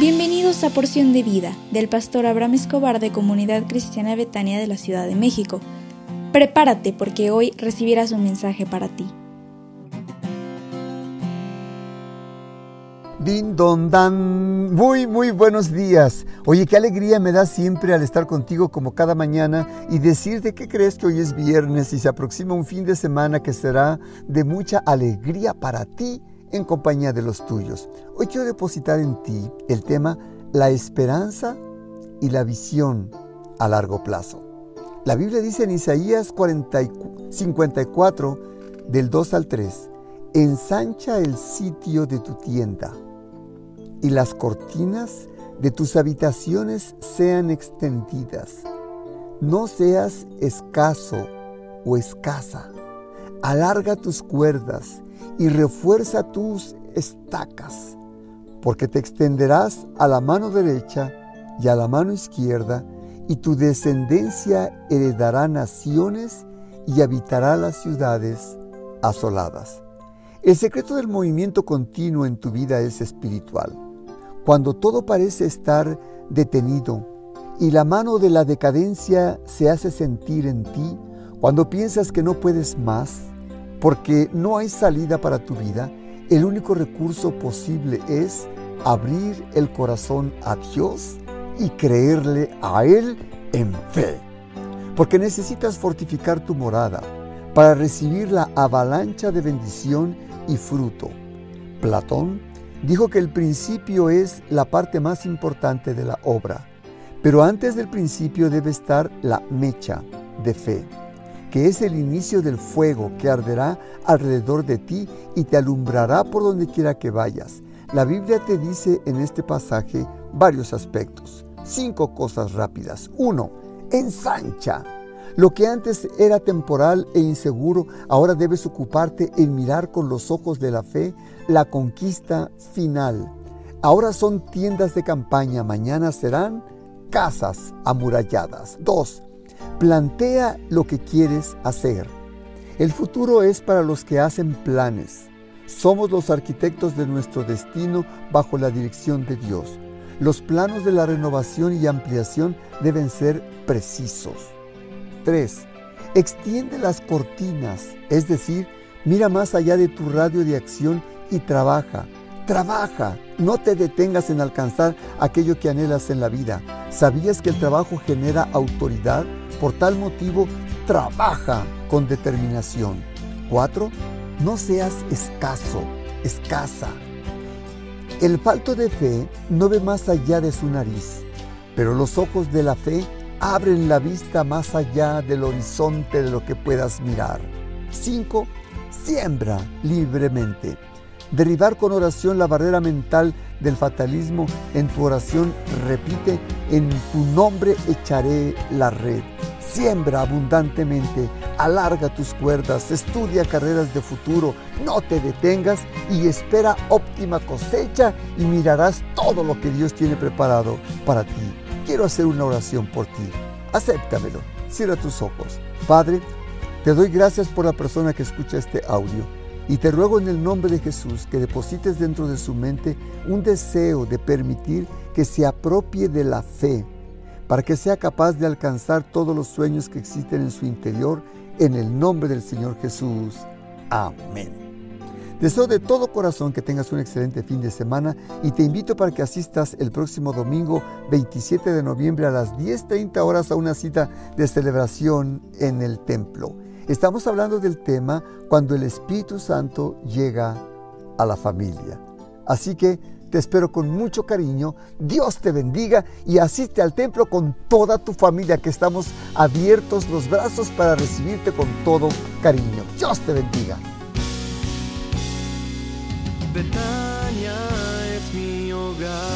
Bienvenidos a Porción de Vida del pastor Abraham Escobar de Comunidad Cristiana Betania de la Ciudad de México. Prepárate porque hoy recibirás un mensaje para ti. Din don dan. Muy, muy buenos días. Oye, qué alegría me da siempre al estar contigo como cada mañana y decirte que crees que hoy es viernes y se aproxima un fin de semana que será de mucha alegría para ti en compañía de los tuyos. Hoy quiero depositar en ti el tema la esperanza y la visión a largo plazo. La Biblia dice en Isaías 54, del 2 al 3, ensancha el sitio de tu tienda y las cortinas de tus habitaciones sean extendidas. No seas escaso o escasa. Alarga tus cuerdas y refuerza tus estacas, porque te extenderás a la mano derecha y a la mano izquierda, y tu descendencia heredará naciones y habitará las ciudades asoladas. El secreto del movimiento continuo en tu vida es espiritual. Cuando todo parece estar detenido y la mano de la decadencia se hace sentir en ti, cuando piensas que no puedes más, porque no hay salida para tu vida, el único recurso posible es abrir el corazón a Dios y creerle a Él en fe. Porque necesitas fortificar tu morada para recibir la avalancha de bendición y fruto. Platón dijo que el principio es la parte más importante de la obra, pero antes del principio debe estar la mecha de fe que es el inicio del fuego que arderá alrededor de ti y te alumbrará por donde quiera que vayas. La Biblia te dice en este pasaje varios aspectos. Cinco cosas rápidas. Uno, ensancha. Lo que antes era temporal e inseguro, ahora debes ocuparte en mirar con los ojos de la fe la conquista final. Ahora son tiendas de campaña, mañana serán casas amuralladas. Dos, Plantea lo que quieres hacer. El futuro es para los que hacen planes. Somos los arquitectos de nuestro destino bajo la dirección de Dios. Los planos de la renovación y ampliación deben ser precisos. 3. Extiende las cortinas, es decir, mira más allá de tu radio de acción y trabaja. Trabaja, no te detengas en alcanzar aquello que anhelas en la vida. ¿Sabías que el trabajo genera autoridad? Por tal motivo, trabaja con determinación. 4. No seas escaso, escasa. El falto de fe no ve más allá de su nariz, pero los ojos de la fe abren la vista más allá del horizonte de lo que puedas mirar. 5. Siembra libremente. Derribar con oración la barrera mental del fatalismo. En tu oración repite, en tu nombre echaré la red. Siembra abundantemente, alarga tus cuerdas, estudia carreras de futuro, no te detengas y espera óptima cosecha y mirarás todo lo que Dios tiene preparado para ti. Quiero hacer una oración por ti. Acéptamelo. Cierra tus ojos. Padre, te doy gracias por la persona que escucha este audio y te ruego en el nombre de Jesús que deposites dentro de su mente un deseo de permitir que se apropie de la fe para que sea capaz de alcanzar todos los sueños que existen en su interior, en el nombre del Señor Jesús. Amén. Deseo de todo corazón que tengas un excelente fin de semana y te invito para que asistas el próximo domingo 27 de noviembre a las 10.30 horas a una cita de celebración en el templo. Estamos hablando del tema cuando el Espíritu Santo llega a la familia. Así que te espero con mucho cariño. Dios te bendiga y asiste al templo con toda tu familia, que estamos abiertos los brazos para recibirte con todo cariño. Dios te bendiga. Es mi hogar.